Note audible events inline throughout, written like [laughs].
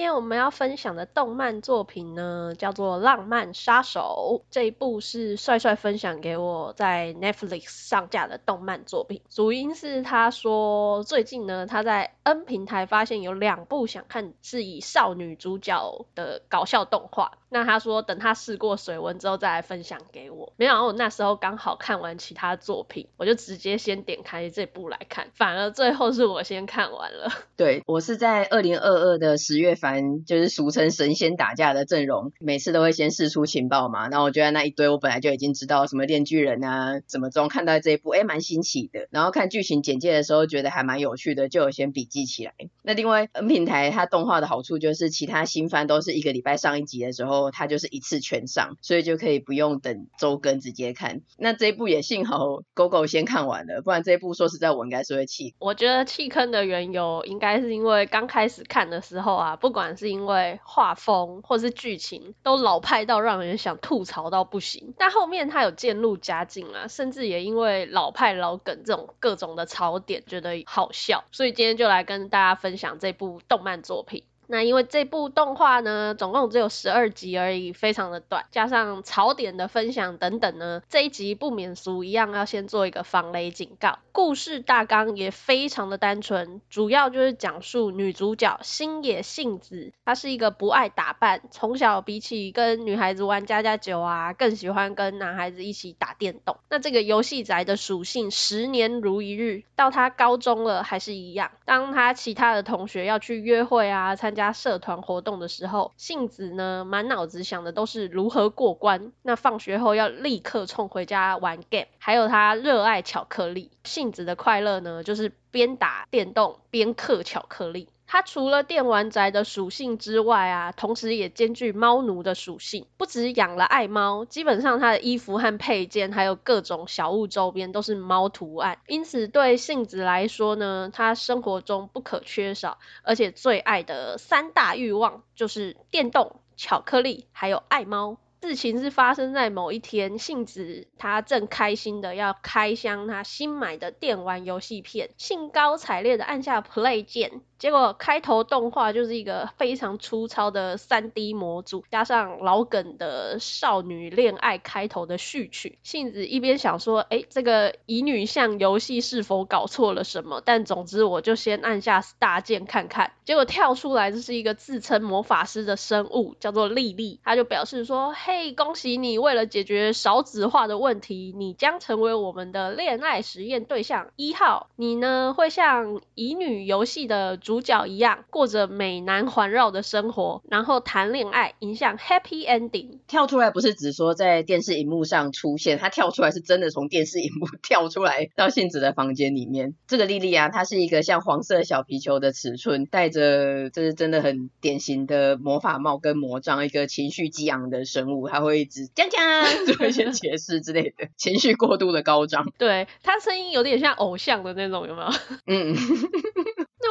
今天我们要分享的动漫作品呢，叫做《浪漫杀手》。这一部是帅帅分享给我在 Netflix 上架的动漫作品。主因是他说最近呢，他在 N 平台发现有两部想看是以少女主角的搞笑动画。那他说等他试过水温之后再来分享给我。没想到我那时候刚好看完其他作品，我就直接先点开这部来看，反而最后是我先看完了。[laughs] 对，我是在二零二二的十月份，就是俗称神仙打架的阵容，每次都会先试出情报嘛。然后我就在那一堆我本来就已经知道什么电锯人啊，怎么中看到这一部，哎，蛮新奇的。然后看剧情简介的时候觉得还蛮有趣的，就有先笔记起来。那另外 N 平台它动画的好处就是，其他新番都是一个礼拜上一集的时候，它就是一次全上，所以就可以不用等周更直接看。那这一部也幸好 GoGo 先看完了，不然这一部说实在我应该是会弃。我觉得弃坑的缘由应该是因为刚开始看的时候啊，不管是因为画风或是剧情，都老派到让人想吐槽到不行。但后面它有渐入佳境啊，甚至也因为老派老梗这种各种的槽点，觉得好笑。所以今天就来跟大家分享这部动漫作品。那因为这部动画呢，总共只有十二集而已，非常的短，加上槽点的分享等等呢，这一集不免俗一样要先做一个防雷警告。故事大纲也非常的单纯，主要就是讲述女主角星野杏子，她是一个不爱打扮，从小比起跟女孩子玩家家酒啊，更喜欢跟男孩子一起打电动。那这个游戏宅的属性十年如一日，到她高中了还是一样。当她其他的同学要去约会啊，参加加社团活动的时候，杏子呢满脑子想的都是如何过关。那放学后要立刻冲回家玩 game，还有他热爱巧克力。杏子的快乐呢，就是边打电动边嗑巧克力。它除了电玩宅的属性之外啊，同时也兼具猫奴的属性。不止养了爱猫，基本上它的衣服和配件，还有各种小物周边都是猫图案。因此对杏子来说呢，它生活中不可缺少，而且最爱的三大欲望就是电动、巧克力，还有爱猫。事情是发生在某一天，杏子她正开心的要开箱她新买的电玩游戏片，兴高采烈的按下 play 键。结果开头动画就是一个非常粗糙的 3D 模组，加上老梗的少女恋爱开头的序曲。杏子一边想说，诶，这个乙女向游戏是否搞错了什么？但总之我就先按下大键看看。结果跳出来，这是一个自称魔法师的生物，叫做莉莉。他就表示说，嘿，恭喜你，为了解决少子化的问题，你将成为我们的恋爱实验对象一号。你呢，会像乙女游戏的主角一样过着美男环绕的生活，然后谈恋爱，迎向 happy ending。跳出来不是只说在电视荧幕上出现，他跳出来是真的从电视荧幕跳出来到杏子的房间里面。这个莉莉啊，她是一个像黄色小皮球的尺寸，戴着这是真的很典型的魔法帽跟魔杖，一个情绪激昂的生物，她会一直讲讲做一些解释之类的，情绪过度的高涨。对，他声音有点像偶像的那种，有没有？嗯。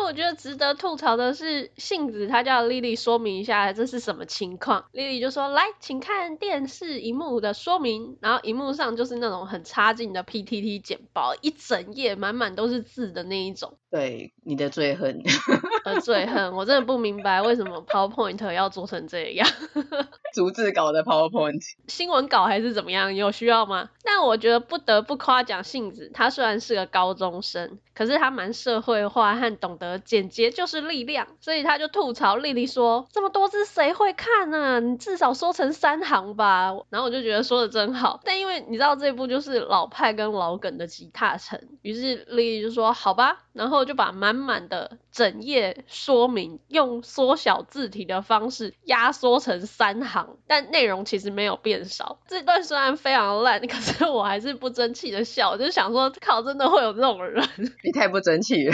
我觉得值得吐槽的是，杏子她叫丽丽说明一下这是什么情况。丽丽就说：“来，请看电视荧幕的说明。”然后荧幕上就是那种很差劲的 PTT 简报，一整页满满都是字的那一种。对，你的最恨。[laughs] 呃，最恨，我真的不明白为什么 PowerPoint 要做成这样。[laughs] 逐字稿的 PowerPoint。新闻稿还是怎么样？有需要吗？但我觉得不得不夸奖杏子，她虽然是个高中生，可是她蛮社会化和懂得简洁就是力量，所以她就吐槽莉莉说：“这么多字谁会看啊？你至少说成三行吧。”然后我就觉得说的真好，但因为你知道这部就是老派跟老梗的集大成，于是莉莉就说：“好吧。”然后就把满满的整页说明用缩小字体的方式压缩成三行，但内容其实没有变少。这段虽然非常烂，可是我还是不争气的笑，就想说靠，真的会有这种人？你太不争气了。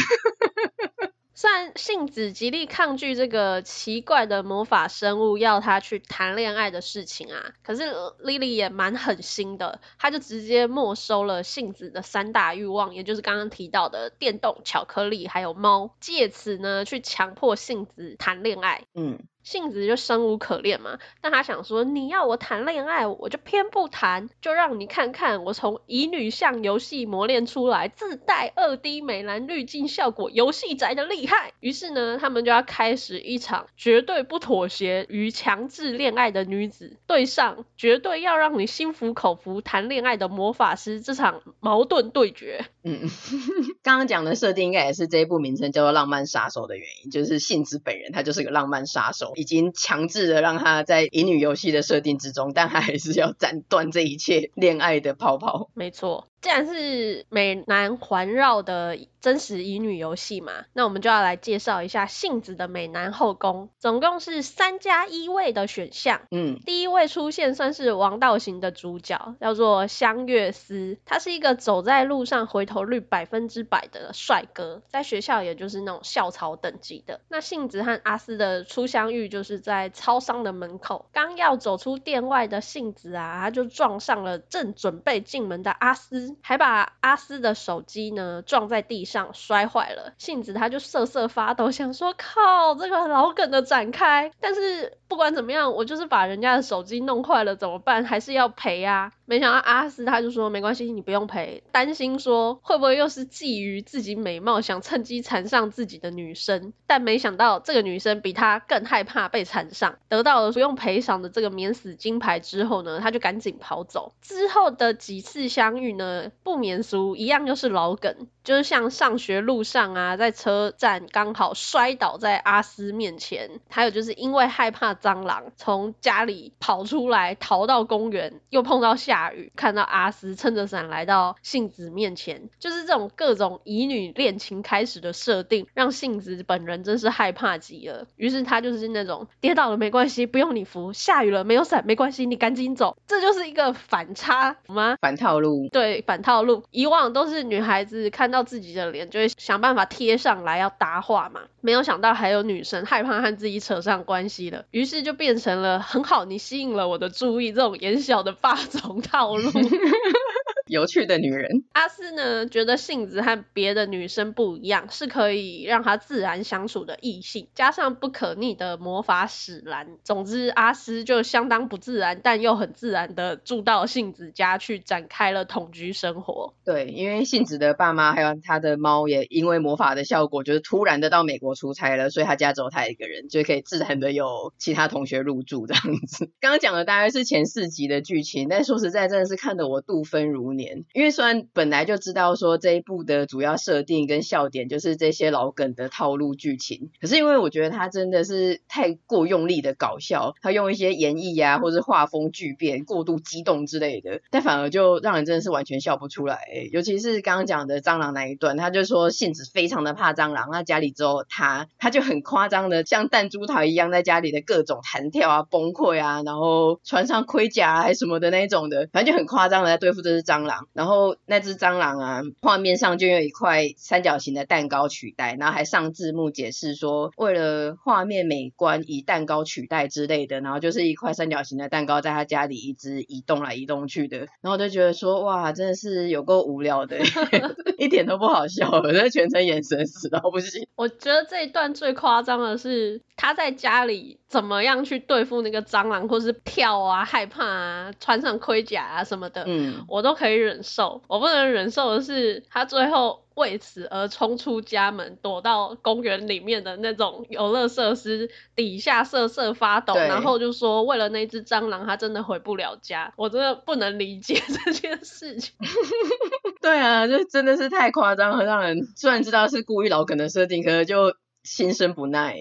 虽然杏子极力抗拒这个奇怪的魔法生物要他去谈恋爱的事情啊，可是 Lily 也蛮狠心的，他就直接没收了杏子的三大欲望，也就是刚刚提到的电动、巧克力还有猫，借此呢去强迫杏子谈恋爱。嗯。杏子就生无可恋嘛，但他想说，你要我谈恋爱，我就偏不谈，就让你看看我从乙女向游戏磨练出来自带二 D 美男滤镜效果游戏宅的厉害。于是呢，他们就要开始一场绝对不妥协于强制恋爱的女子对上绝对要让你心服口服谈恋爱的魔法师这场矛盾对决。嗯，[laughs] 刚刚讲的设定应该也是这一部名称叫做《浪漫杀手》的原因，就是杏子本人她就是个浪漫杀手。已经强制的让他在乙女游戏的设定之中，但他还是要斩断这一切恋爱的泡泡。没错。既然是美男环绕的真实乙女游戏嘛，那我们就要来介绍一下杏子的美男后宫，总共是三加一位的选项。嗯，第一位出现算是王道型的主角，叫做香月司，他是一个走在路上回头率百分之百的帅哥，在学校也就是那种校草等级的。那杏子和阿斯的初相遇就是在超商的门口，刚要走出店外的杏子啊，他就撞上了正准备进门的阿斯。还把阿斯的手机呢撞在地上摔坏了，杏子他就瑟瑟发抖，想说靠这个老梗的展开，但是不管怎么样，我就是把人家的手机弄坏了怎么办？还是要赔啊。没想到阿斯他就说没关系，你不用赔，担心说会不会又是觊觎自己美貌，想趁机缠上自己的女生，但没想到这个女生比他更害怕被缠上，得到了不用赔偿的这个免死金牌之后呢，他就赶紧跑走。之后的几次相遇呢，不免俗，一样又是老梗，就是像上学路上啊，在车站刚好摔倒在阿斯面前，还有就是因为害怕蟑螂，从家里跑出来逃到公园，又碰到下。雨看到阿斯撑着伞来到杏子面前，就是这种各种乙女恋情开始的设定，让杏子本人真是害怕极了。于是她就是那种跌倒了没关系，不用你扶；下雨了没有伞没关系，你赶紧走。这就是一个反差吗？反套路。对，反套路。以往都是女孩子看到到自己的脸就会想办法贴上来要搭话嘛，没有想到还有女生害怕和自己扯上关系了，于是就变成了很好，你吸引了我的注意，这种眼小的霸总。套路。[laughs] 有趣的女人。阿斯呢，觉得杏子和别的女生不一样，是可以让她自然相处的异性，加上不可逆的魔法使然。总之，阿斯就相当不自然，但又很自然的住到杏子家去，展开了同居生活。对，因为杏子的爸妈还有她的猫也因为魔法的效果，就是突然的到美国出差了，所以她家只有她一个人，就可以自然的有其他同学入住这样子。刚刚讲的大概是前四集的剧情，但说实在，真的是看得我度分如年，因为虽然本来就知道说这一部的主要设定跟笑点就是这些老梗的套路剧情，可是因为我觉得他真的是太过用力的搞笑，他用一些演绎啊，或是画风巨变、过度激动之类的，但反而就让人真的是完全笑不出来。尤其是刚刚讲的蟑螂那一段，他就说杏子非常的怕蟑螂，那家里只有他，他就很夸张的像弹珠台一样在家里的各种弹跳啊、崩溃啊，然后穿上盔甲啊还什么的那一种的，反正就很夸张的在对付这只蟑。然后那只蟑螂啊，画面上就用一块三角形的蛋糕取代，然后还上字幕解释说，为了画面美观，以蛋糕取代之类的。然后就是一块三角形的蛋糕在他家里一直移动来移动去的。然后我就觉得说，哇，真的是有够无聊的，[laughs] 一点都不好笑，我在全程眼神死到不行。我觉得这一段最夸张的是他在家里怎么样去对付那个蟑螂，或是跳啊、害怕啊、穿上盔甲啊什么的，嗯，我都可以忍受。我不能忍受的是他最后为此而冲出家门，躲到公园里面的那种游乐设施底下瑟瑟发抖，然后就说为了那只蟑螂，他真的回不了家。我真的不能理解这件事情。[laughs] 对啊，就真的是太夸张，很让人虽然知道是故意老梗的设定，可是就心生不耐。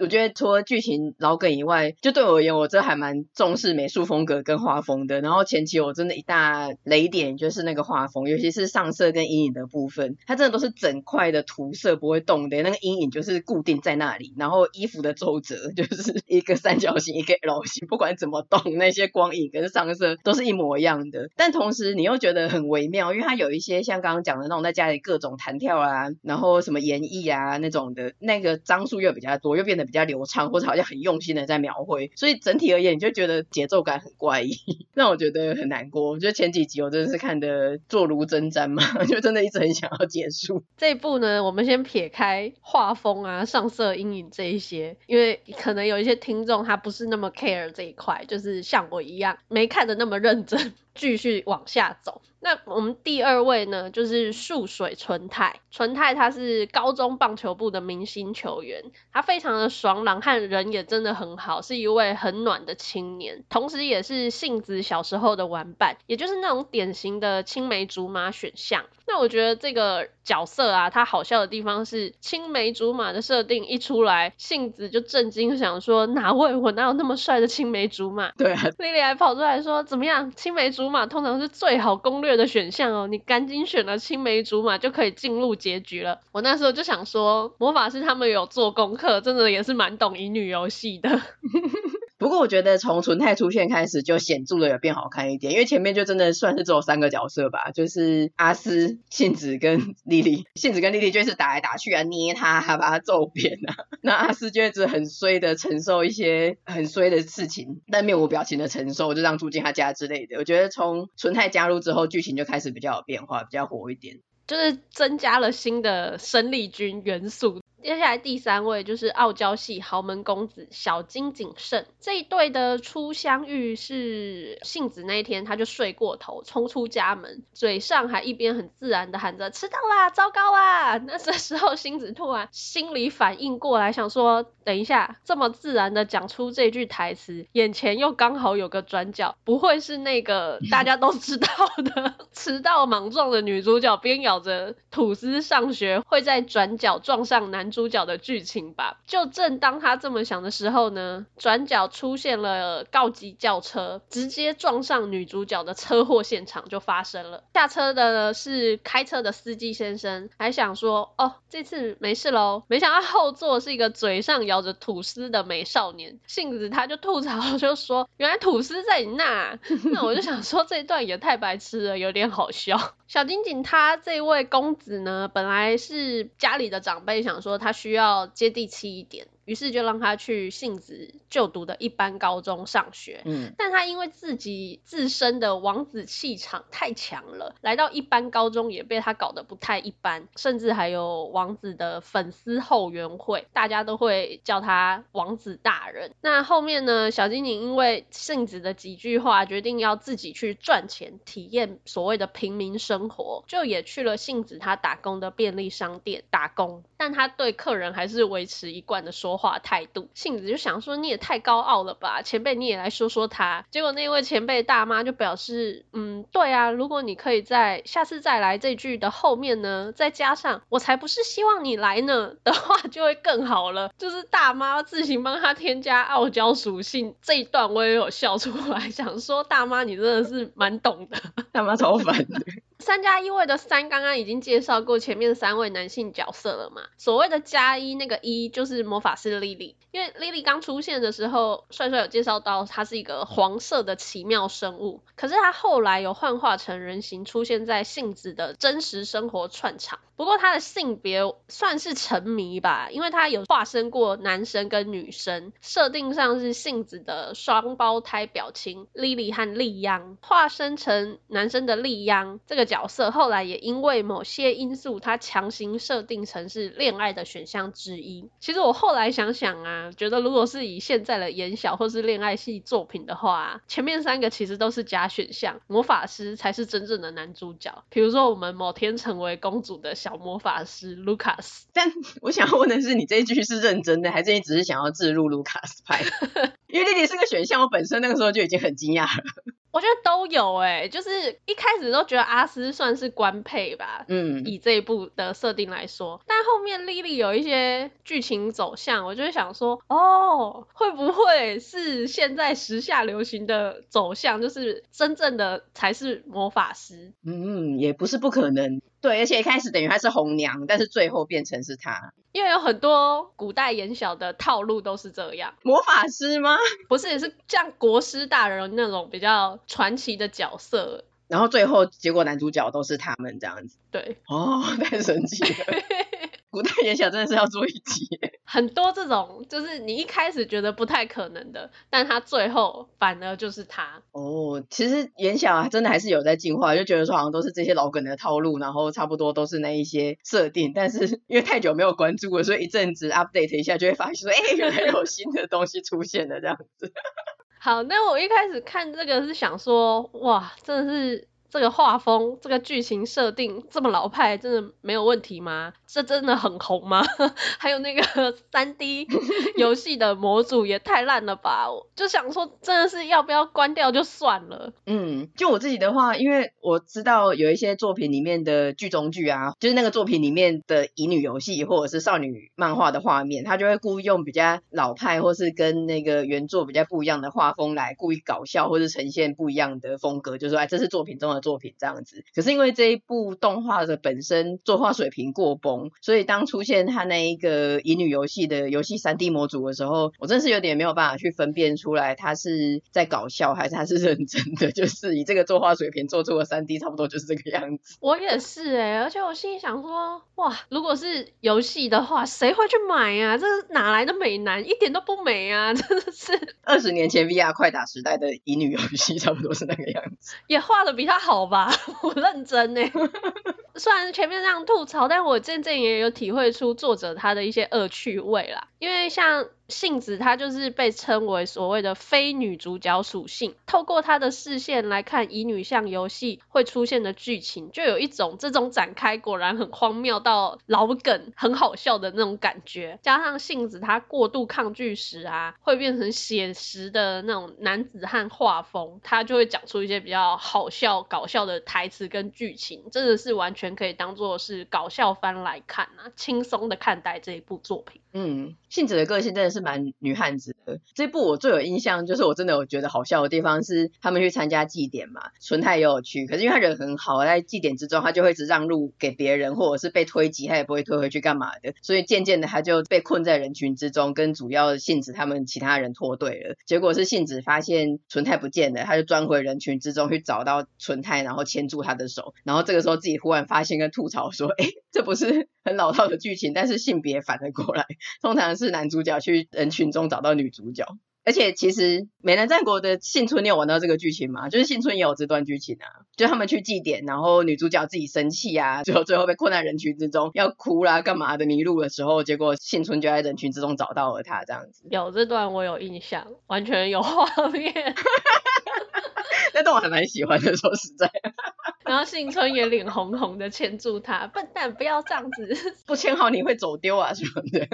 我觉得除了剧情老梗以外，就对我而言，我这还蛮重视美术风格跟画风的。然后前期我真的一大雷点就是那个画风，尤其是上色跟阴影的部分，它真的都是整块的涂色不会动的，那个阴影就是固定在那里。然后衣服的皱褶就是一个三角形，一个 L 形，不管怎么动，那些光影跟上色都是一模一样的。但同时你又觉得很微妙，因为它有一些像刚刚讲的那种在家里各种弹跳啊，然后什么演绎啊那种的，那个张数又比较多，又变得比较流畅，或者好像很用心的在描绘。所以整体而言，你就觉得节奏感很怪异，[laughs] 让我觉得很难过。我觉得前几集我真的是看得坐如针毡嘛，[laughs] 就真的一直很想要结束。这一部呢，我们先撇开画风啊、上色、阴影这一些，因为可能有一些听众他不是那么 care 这一块，就是像我一样没看得那么认真。[laughs] 继续往下走，那我们第二位呢，就是树水纯太。纯太他是高中棒球部的明星球员，他非常的爽朗，和人也真的很好，是一位很暖的青年，同时也是杏子小时候的玩伴，也就是那种典型的青梅竹马选项。那我觉得这个角色啊，他好笑的地方是青梅竹马的设定一出来，杏子就震惊想说，哪位我哪有那么帅的青梅竹马？对啊，莉莉还跑出来说，怎么样，青梅竹马通常是最好攻略的选项哦，你赶紧选了青梅竹马就可以进入结局了。我那时候就想说，魔法师他们有做功课，真的也是蛮懂乙女游戏的。[laughs] 不过我觉得从纯太出现开始就显著的有变好看一点，因为前面就真的算是只有三个角色吧，就是阿斯、杏子跟 [laughs] 莉莉。杏子跟莉莉就是打来打去啊，捏他，还把他揍扁啊。那阿斯就一直很衰的承受一些很衰的事情，但面无表情的承受，就让住进他家之类的。我觉得从纯太加入之后，剧情就开始比较有变化，比较活一点，就是增加了新的生力军元素。接下来第三位就是傲娇系豪门公子小金谨慎，这一对的初相遇是杏子那一天他就睡过头，冲出家门，嘴上还一边很自然的喊着迟到啦，糟糕啊！那这时候杏子突然心里反应过来，想说等一下，这么自然的讲出这句台词，眼前又刚好有个转角，不会是那个 [laughs] 大家都知道的迟到莽撞的女主角边咬着吐司上学会在转角撞上男主角的剧情吧。就正当他这么想的时候呢，转角出现了告急轿车，直接撞上女主角的车祸现场就发生了。下车的呢是开车的司机先生，还想说哦，这次没事喽。没想到后座是一个嘴上咬着吐司的美少年，杏子他就吐槽就说，原来吐司在你那。[laughs] 那我就想说这一段也太白痴了，有点好笑。小金井他这位公子呢，本来是家里的长辈想说他需要接地气一点。于是就让他去杏子就读的一般高中上学，嗯，但他因为自己自身的王子气场太强了，来到一般高中也被他搞得不太一般，甚至还有王子的粉丝后援会，大家都会叫他王子大人。那后面呢，小金井因为杏子的几句话，决定要自己去赚钱，体验所谓的平民生活，就也去了杏子他打工的便利商店打工，但他对客人还是维持一贯的说话态度，杏子就想说，你也太高傲了吧，前辈你也来说说他。结果那位前辈大妈就表示，嗯，对啊，如果你可以在下次再来这句的后面呢，再加上我才不是希望你来呢的话，[laughs] 就会更好了。就是大妈自行帮他添加傲娇属性这一段，我也有笑出来，[laughs] 想说大妈你真的是蛮懂的，大妈超烦的。三加一位的三，刚刚已经介绍过前面三位男性角色了嘛？所谓的加一，那个一就是魔法师莉莉。因为莉莉刚出现的时候，帅帅有介绍到她是一个黄色的奇妙生物，可是她后来有幻化成人形，出现在杏子的真实生活串场。不过他的性别算是沉迷吧，因为他有化身过男生跟女生，设定上是杏子的双胞胎表亲莉莉和莉央，化身成男生的莉央这个。角色后来也因为某些因素，他强行设定成是恋爱的选项之一。其实我后来想想啊，觉得如果是以现在的言小或是恋爱系作品的话，前面三个其实都是假选项，魔法师才是真正的男主角。比如说我们某天成为公主的小魔法师卢卡斯。[laughs] 但我想问的是，你这一句是认真的，还是你只是想要置入卢卡斯派？[laughs] 因为莉莉是个选项，我本身那个时候就已经很惊讶了。我觉得都有哎、欸，就是一开始都觉得阿斯算是官配吧，嗯，以这一部的设定来说，但后面莉莉有一些剧情走向，我就会想说，哦，会不会是现在时下流行的走向，就是真正的才是魔法师？嗯，也不是不可能。对，而且一开始等于他是红娘，但是最后变成是他，因为有很多古代演小的套路都是这样。魔法师吗？[laughs] 不是，是像国师大人那种比较传奇的角色。然后最后结果男主角都是他们这样子。对。哦，太神奇了。[laughs] 古代言小真的是要做一集，很多这种就是你一开始觉得不太可能的，但他最后反而就是他。哦，其实言小啊，真的还是有在进化，就觉得说好像都是这些老梗的套路，然后差不多都是那一些设定，但是因为太久没有关注了，所以一阵子 update 一下就会发现说，哎，原来有新的东西出现了这样子。[laughs] 好，那我一开始看这个是想说，哇，真的是。这个画风，这个剧情设定这么老派，真的没有问题吗？这真的很红吗？[laughs] 还有那个三 D [laughs] 游戏的模组也太烂了吧！就想说，真的是要不要关掉就算了。嗯，就我自己的话，因为我知道有一些作品里面的剧中剧啊，就是那个作品里面的乙女游戏或者是少女漫画的画面，他就会故意用比较老派或是跟那个原作比较不一样的画风来故意搞笑，或是呈现不一样的风格，就是说，哎，这是作品中的。作品这样子，可是因为这一部动画的本身作画水平过崩，所以当出现他那一个乙女游戏的游戏三 D 模组的时候，我真是有点没有办法去分辨出来他是在搞笑还是他是认真的。[laughs] 就是以这个作画水平做出的三 D，差不多就是这个样子。我也是哎、欸，而且我心里想说，哇，如果是游戏的话，谁会去买呀、啊？这是哪来的美男？一点都不美啊！真的是二十年前 VR 快打时代的乙女游戏，差不多是那个样子，也画的比他好。好吧，[laughs] 我认真呢。虽然前面这样吐槽，但我渐渐也有体会出作者他的一些恶趣味啦。因为像杏子，她就是被称为所谓的非女主角属性。透过她的视线来看乙女向游戏会出现的剧情，就有一种这种展开果然很荒谬到老梗，很好笑的那种感觉。加上杏子她过度抗拒时啊，会变成写实的那种男子汉画风，她就会讲出一些比较好笑、搞笑的台词跟剧情，真的是完全可以当做是搞笑番来看啊，轻松的看待这一部作品。嗯，杏子的个性真的是蛮女汉子的。这部我最有印象，就是我真的有觉得好笑的地方是，他们去参加祭典嘛，纯太也有去，可是因为他人很好，在祭典之中，他就会一直让路给别人，或者是被推挤，他也不会推回去干嘛的，所以渐渐的他就被困在人群之中，跟主要杏子他们其他人脱队了。结果是杏子发现纯太不见了，他就钻回人群之中去找到纯太，然后牵住他的手，然后这个时候自己忽然发现跟吐槽说，哎，这不是 [laughs] 很老套的剧情，但是性别反了过来。通常是男主角去人群中找到女主角，而且其实《美男战国》的幸村，你有玩到这个剧情吗？就是幸村也有这段剧情啊，就他们去祭典，然后女主角自己生气啊，最后最后被困在人群之中，要哭啦干嘛的迷路的时候，结果幸村就在人群之中找到了他，这样子。有这段我有印象，完全有画面。[laughs] 那段我还蛮喜欢的，说实在。[laughs] 然后幸村也脸红红的牵住他，笨蛋，不要这样子，不牵好你会走丢啊什么的。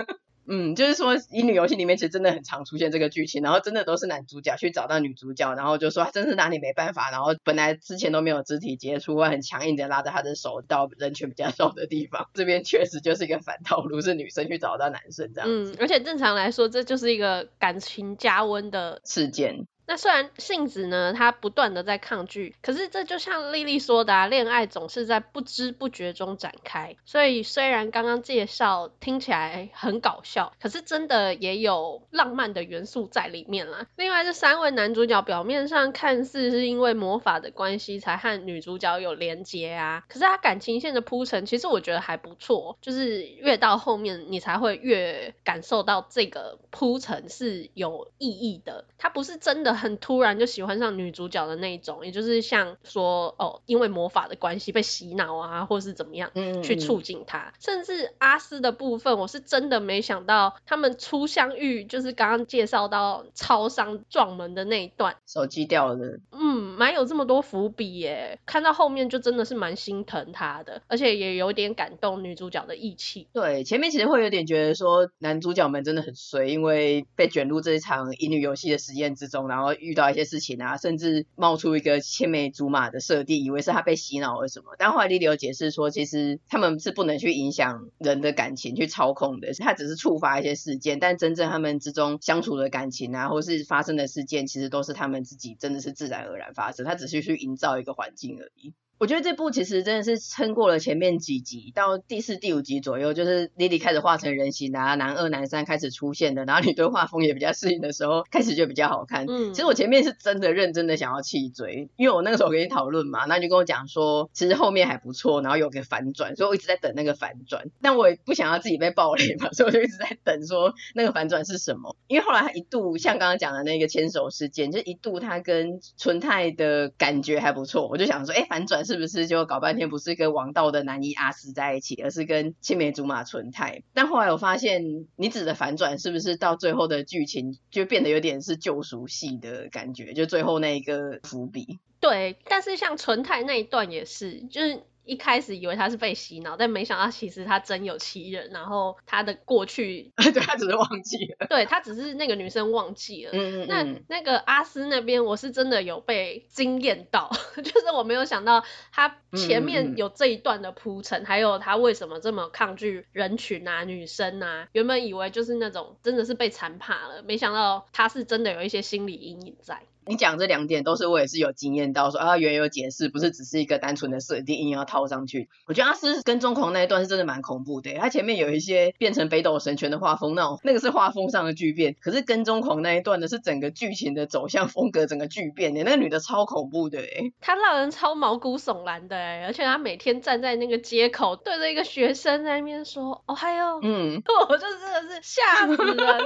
嗯，就是说乙女游戏里面其实真的很常出现这个剧情，然后真的都是男主角去找到女主角，然后就说真是拿你没办法，然后本来之前都没有肢体接触，会很强硬的拉着他的手到人群比较少的地方，这边确实就是一个反套路，是女生去找到男生这样。嗯，而且正常来说，这就是一个感情加温的事件。那虽然杏子呢，她不断的在抗拒，可是这就像莉莉说的啊，恋爱总是在不知不觉中展开。所以虽然刚刚介绍听起来很搞笑，可是真的也有浪漫的元素在里面啦。另外这三位男主角表面上看似是因为魔法的关系才和女主角有连接啊，可是他感情线的铺陈其实我觉得还不错，就是越到后面你才会越感受到这个铺陈是有意义的，它不是真的。很突然就喜欢上女主角的那一种，也就是像说哦，因为魔法的关系被洗脑啊，或是怎么样去促进她。嗯嗯。甚至阿斯的部分，我是真的没想到他们初相遇，就是刚刚介绍到超商撞门的那一段，手机掉了。嗯，蛮有这么多伏笔耶。看到后面就真的是蛮心疼他的，而且也有点感动女主角的义气。对，前面其实会有点觉得说男主角们真的很衰，因为被卷入这一场乙女游戏的实验之中，然后。后遇到一些事情啊，甚至冒出一个青梅竹马的设定，以为是他被洗脑了什么。但后来莉莉有解释说，其实他们是不能去影响人的感情，去操控的，他只是触发一些事件，但真正他们之中相处的感情啊，或是发生的事件，其实都是他们自己真的是自然而然发生，他只是去营造一个环境而已。我觉得这部其实真的是撑过了前面几集，到第四、第五集左右，就是莉莉开始化成人形啊，男二、男三开始出现的，然后你对画风也比较适应的时候，开始就比较好看。嗯，其实我前面是真的认真的想要弃追，因为我那个时候跟你讨论嘛，那你就跟我讲说，其实后面还不错，然后有个反转，所以我一直在等那个反转，但我也不想要自己被暴雷嘛，所以我就一直在等说那个反转是什么，因为后来他一度像刚刚讲的那个牵手事件，就一度他跟纯太的感觉还不错，我就想说，哎，反转是不是就搞半天不是跟王道的男一阿斯在一起，而是跟青梅竹马纯太。但后来我发现，你指的反转是不是到最后的剧情就变得有点是救赎系的感觉？就最后那一个伏笔。对，但是像纯太那一段也是，就是。一开始以为他是被洗脑，但没想到其实他真有其人，然后他的过去，[laughs] 对，他只是忘记了，对，他只是那个女生忘记了。嗯嗯。那那个阿斯那边，我是真的有被惊艳到，[laughs] 就是我没有想到他前面有这一段的铺陈，嗯嗯，还有他为什么这么抗拒人群啊、女生啊。原本以为就是那种真的是被残怕了，没想到他是真的有一些心理阴影在。你讲这两点都是我也是有经验到说，说啊原有解释，不是只是一个单纯的设定硬要套上去。我觉得阿斯跟踪狂那一段是真的蛮恐怖的，他前面有一些变成北斗神拳的画风，那种那个是画风上的巨变。可是跟踪狂那一段呢，是整个剧情的走向风格整个巨变的，那个女的超恐怖的哎，她让人超毛骨悚然的哎，而且她每天站在那个街口，对着一个学生在那边说哦嗨哟，嗯，[laughs] 我就真的是吓死人，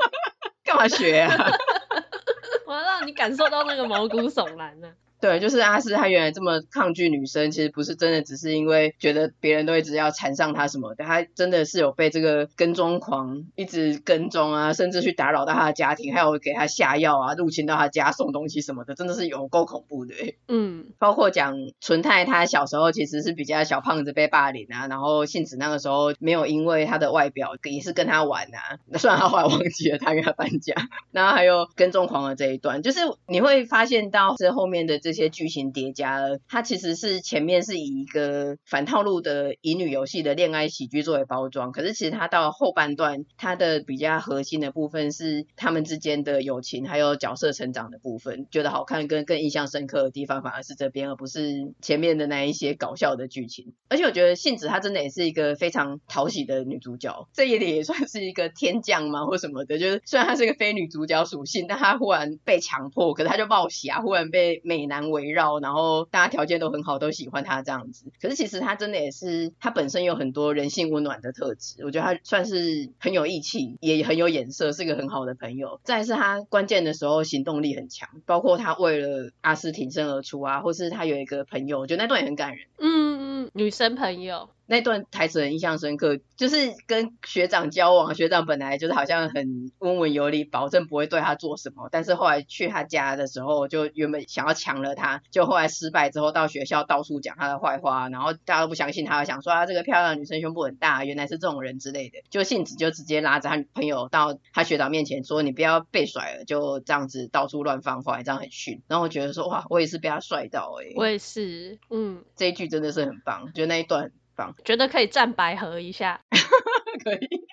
干嘛学啊？[laughs] 我要让你感受到那个毛骨悚然呢、对，就是阿斯，他原来这么抗拒女生，其实不是真的，只是因为觉得别人都一直要缠上他什么的。他真的是有被这个跟踪狂一直跟踪啊，甚至去打扰到他的家庭，还有给他下药啊，入侵到他家送东西什么的，真的是有够恐怖的。嗯，包括讲纯太，他小时候其实是比较小胖子被霸凌啊，然后杏子那个时候没有因为他的外表也是跟他玩啊，那虽然他后来忘记了他跟他搬家，然后还有跟踪狂的这一段，就是你会发现到这后面的这。这些剧情叠加了，它其实是前面是以一个反套路的乙女游戏的恋爱喜剧作为包装，可是其实它到后半段，它的比较核心的部分是他们之间的友情，还有角色成长的部分，觉得好看跟更印象深刻的地方反而是这边，而不是前面的那一些搞笑的剧情。而且我觉得杏子她真的也是一个非常讨喜的女主角，这一点也算是一个天降嘛或什么的，就是虽然她是一个非女主角属性，但她忽然被强迫，可是她就冒险啊，忽然被美男。围绕，然后大家条件都很好，都喜欢他这样子。可是其实他真的也是，他本身有很多人性温暖的特质。我觉得他算是很有义气，也很有眼色，是个很好的朋友。再是他关键的时候行动力很强，包括他为了阿斯挺身而出啊，或是他有一个朋友，我觉得那段也很感人。嗯嗯，女生朋友。那段台词很印象深刻，就是跟学长交往，学长本来就是好像很温文有礼，保证不会对他做什么，但是后来去他家的时候，就原本想要抢了他，就后来失败之后到学校到处讲他的坏话，然后大家都不相信他，想说他这个漂亮的女生胸部很大，原来是这种人之类的，就杏子就直接拉着他女朋友到他学长面前说，你不要被甩了，就这样子到处乱放话，这样很逊。然后我觉得说哇，我也是被他帅到哎、欸，我也是，嗯，这一句真的是很棒，觉得那一段。觉得可以站白合一下，[laughs] 可以。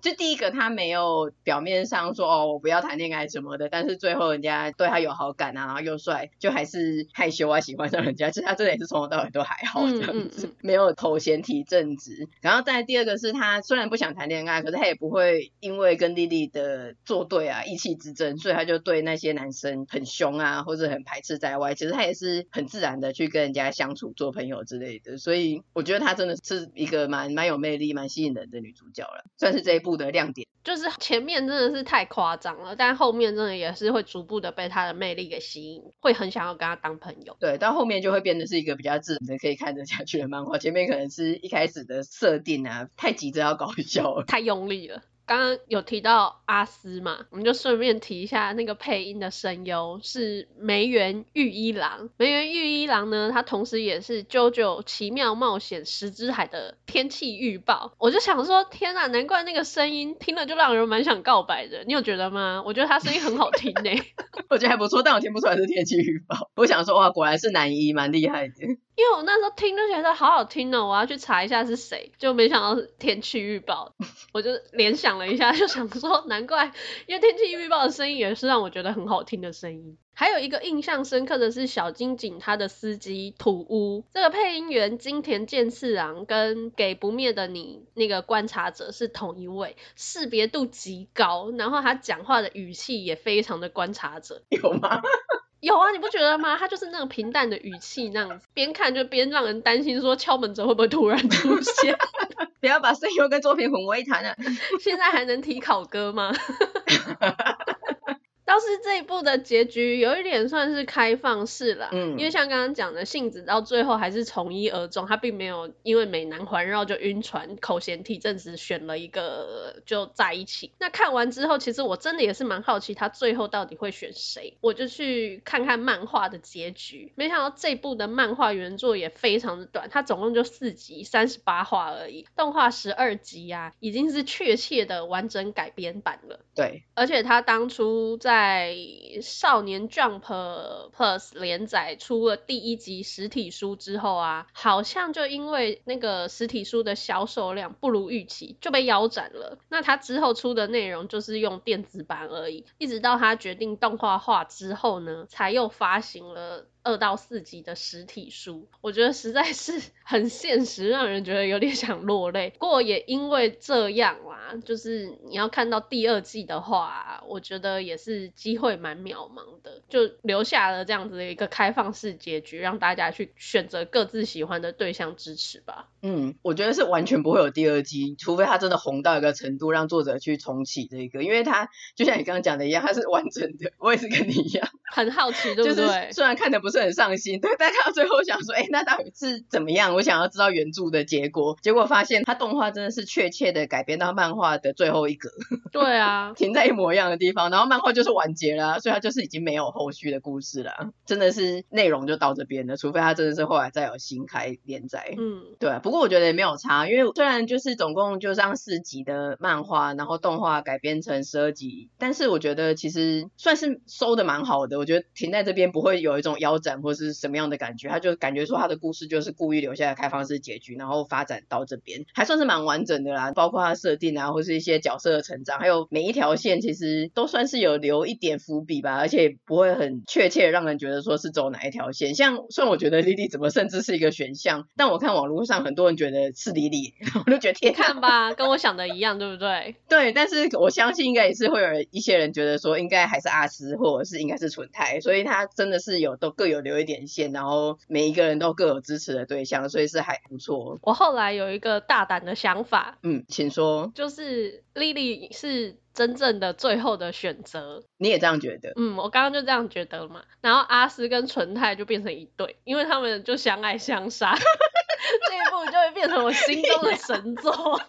就第一个，他没有表面上说哦，我不要谈恋爱什么的，但是最后人家对他有好感啊，然后又帅，就还是害羞啊，喜欢上人家。其实他真的也是从头到尾都还好这样子，嗯嗯嗯、没有头衔提正直。然后再第二个是他虽然不想谈恋爱，可是他也不会因为跟莉莉的作对啊，意气之争，所以他就对那些男生很凶啊，或者很排斥在外。其实他也是很自然的去跟人家相处、做朋友之类的。所以我觉得他真的是一个蛮蛮有魅力、蛮吸引人的女主角了，算是这一部的亮点。就是前面真的是太夸张了，但后面真的也是会逐步的被他的魅力给吸引，会很想要跟他当朋友。对，到后面就会变得是一个比较自然的可以看得下去的漫画。前面可能是一开始的设定啊，太急着要搞笑了，太用力了。刚刚有提到阿斯嘛，我们就顺便提一下那个配音的声优是梅原裕一郎。梅原裕一郎呢，他同时也是《JoJo 奇妙冒险石之海》的天气预报。我就想说，天哪，难怪那个声音听了就让人蛮想告白的。你有觉得吗？我觉得他声音很好听呢。[laughs] 我觉得还不错，但我听不出来是天气预报。我想说，哇，果然是男一，蛮厉害的。因为我那时候听就觉得好好听哦，我要去查一下是谁，就没想到是天气预报，我就联想了一下，就想说难怪，因为天气预报的声音也是让我觉得很好听的声音。还有一个印象深刻的是小金井他的司机土屋，这个配音员金田健次郎跟给不灭的你那个观察者是同一位，识别度极高，然后他讲话的语气也非常的观察者，有吗？[laughs] 有啊，你不觉得吗？他就是那种平淡的语气，那样子边看就边让人担心，说敲门者会不会突然出现？[laughs] 不要把声优跟作品混为一谈了！[laughs] 现在还能提考歌吗？[laughs] [laughs] 倒是这一部的结局有一点算是开放式了，嗯，因为像刚刚讲的，杏子到最后还是从一而终，他并没有因为美男环绕就晕船，口嫌体正直选了一个就在一起。那看完之后，其实我真的也是蛮好奇他最后到底会选谁，我就去看看漫画的结局。没想到这部的漫画原作也非常的短，它总共就四集，三十八话而已，动画十二集啊，已经是确切的完整改编版了。对，而且他当初在在少年 Jump Plus 连载出了第一集实体书之后啊，好像就因为那个实体书的销售量不如预期，就被腰斩了。那他之后出的内容就是用电子版而已，一直到他决定动画化之后呢，才又发行了。二到四集的实体书，我觉得实在是很现实，让人觉得有点想落泪。不过也因为这样啦，就是你要看到第二季的话，我觉得也是机会蛮渺茫的，就留下了这样子的一个开放式结局，让大家去选择各自喜欢的对象支持吧。嗯，我觉得是完全不会有第二季，除非他真的红到一个程度，让作者去重启这一个，因为他就像你刚刚讲的一样，他是完整的。我也是跟你一样，[laughs] 很好奇，[laughs] 对不对？就是虽然看的不是。很上心，对，但看到最后想说，哎、欸，那到底是怎么样？我想要知道原著的结果，结果发现他动画真的是确切的改编到漫画的最后一格。[laughs] 对啊，停在一模一样的地方，然后漫画就是完结了，所以他就是已经没有后续的故事了，真的是内容就到这边了，除非他真的是后来再有新开连载。嗯，对。不过我觉得也没有差，因为虽然就是总共就这样四集的漫画，然后动画改编成十二集，但是我觉得其实算是收的蛮好的。我觉得停在这边不会有一种腰斩。或是什么样的感觉，他就感觉说他的故事就是故意留下来开放式结局，然后发展到这边还算是蛮完整的啦，包括他设定啊，或是一些角色的成长，还有每一条线其实都算是有留一点伏笔吧，而且不会很确切让人觉得说是走哪一条线。像虽然我觉得莉莉怎么甚至是一个选项，但我看网络上很多人觉得是李李，[laughs] 我就觉得天看吧，跟我想的一样，对不对？对，但是我相信应该也是会有一些人觉得说应该还是阿斯，或者是应该是纯太，所以他真的是有都各有。留一点线，然后每一个人都各有支持的对象，所以是还不错。我后来有一个大胆的想法，嗯，请说，就是莉莉是真正的最后的选择。你也这样觉得？嗯，我刚刚就这样觉得了嘛。然后阿斯跟纯太就变成一对，因为他们就相爱相杀，[laughs] 这一部就会变成我心中的神作。[laughs]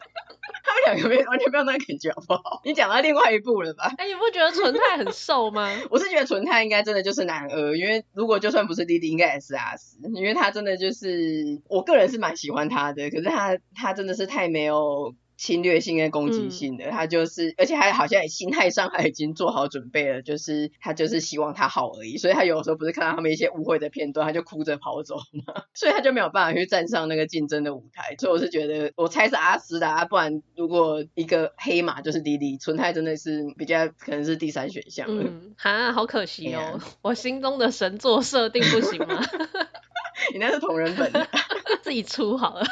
他们两个没完全没有那个感觉，好不好？[laughs] 你讲到另外一部了吧？哎、欸，你不觉得纯太很瘦吗？[laughs] 我是觉得纯太应该真的就是男二，因为如果就算不是弟弟，应该也是阿斯，因为他真的就是，我个人是蛮喜欢他的，可是他他真的是太没有。侵略性跟攻击性的，嗯、他就是，而且还好像心态上还已经做好准备了，就是他就是希望他好而已，所以他有时候不是看到他们一些误会的片段，他就哭着跑走嘛，[laughs] 所以他就没有办法去站上那个竞争的舞台。所以我是觉得，我猜是阿斯的，啊，不然如果一个黑马就是弟弟，纯泰真的是比较可能是第三选项。嗯，哈，好可惜哦，我心中的神作设定不行吗？[laughs] 你那是同人本，[laughs] 自己出好了。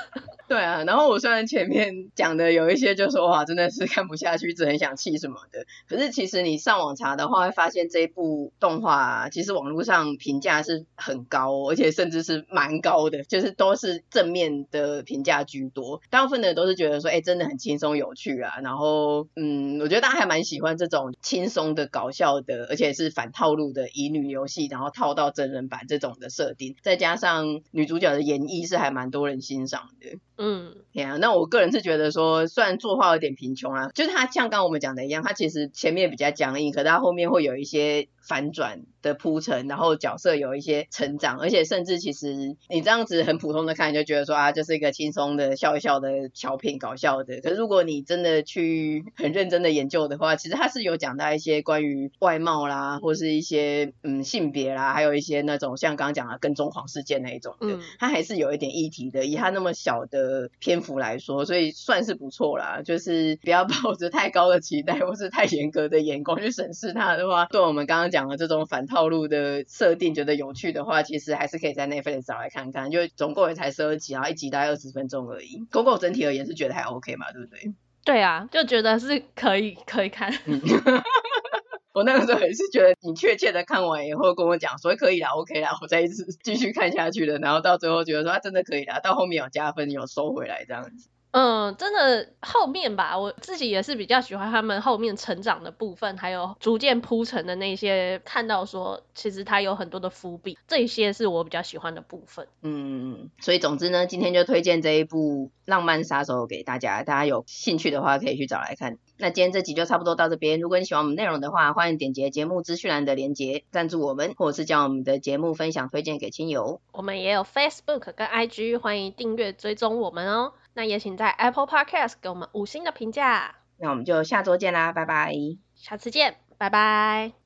对啊，然后我虽然前面讲的有一些就说哇，真的是看不下去，只很想气什么的，可是其实你上网查的话，会发现这一部动画，其实网络上评价是很高，而且甚至是蛮高的，就是都是正面的评价居多。大部分的人都是觉得说，哎，真的很轻松有趣啊。然后，嗯，我觉得大家还蛮喜欢这种轻松的、搞笑的，而且是反套路的乙女游戏，然后套到真人版这种的设定，再加上女主角的演绎是还蛮多人欣赏的。嗯，对啊，那我个人是觉得说，虽然作画有点贫穷啊，就是他像刚刚我们讲的一样，他其实前面比较僵硬，可是他后面会有一些。反转的铺陈，然后角色有一些成长，而且甚至其实你这样子很普通的看，就觉得说啊，就是一个轻松的笑一笑的小品，搞笑的。可是如果你真的去很认真的研究的话，其实它是有讲到一些关于外貌啦，或是一些嗯性别啦，还有一些那种像刚刚讲的跟踪狂事件那一种的，它还是有一点议题的。以它那么小的篇幅来说，所以算是不错啦。就是不要抱着太高的期待或是太严格的眼光去审视它的话，对我们刚刚讲。讲了这种反套路的设定，觉得有趣的话，其实还是可以在 Netflix 找来看看。就总共也才十二集，然后一集大概二十分钟而已。狗狗整体而言是觉得还 OK 嘛，对不对？对啊，就觉得是可以可以看。[laughs] 我那个时候也是觉得，你确切的看完以后跟我讲说可以啦，OK 啦，我再一次继续看下去了。然后到最后觉得说他真的可以啦，到后面有加分，有收回来这样子。嗯，真的后面吧，我自己也是比较喜欢他们后面成长的部分，还有逐渐铺陈的那些，看到说其实他有很多的伏笔，这些是我比较喜欢的部分。嗯，所以总之呢，今天就推荐这一部《浪漫杀手》给大家，大家有兴趣的话可以去找来看。那今天这集就差不多到这边，如果你喜欢我们内容的话，欢迎点击节目资讯栏的链接赞助我们，或者是将我们的节目分享推荐给亲友。我们也有 Facebook 跟 IG，欢迎订阅追踪我们哦。那也请在 Apple Podcast 给我们五星的评价。那我们就下周见啦，拜拜。下次见，拜拜。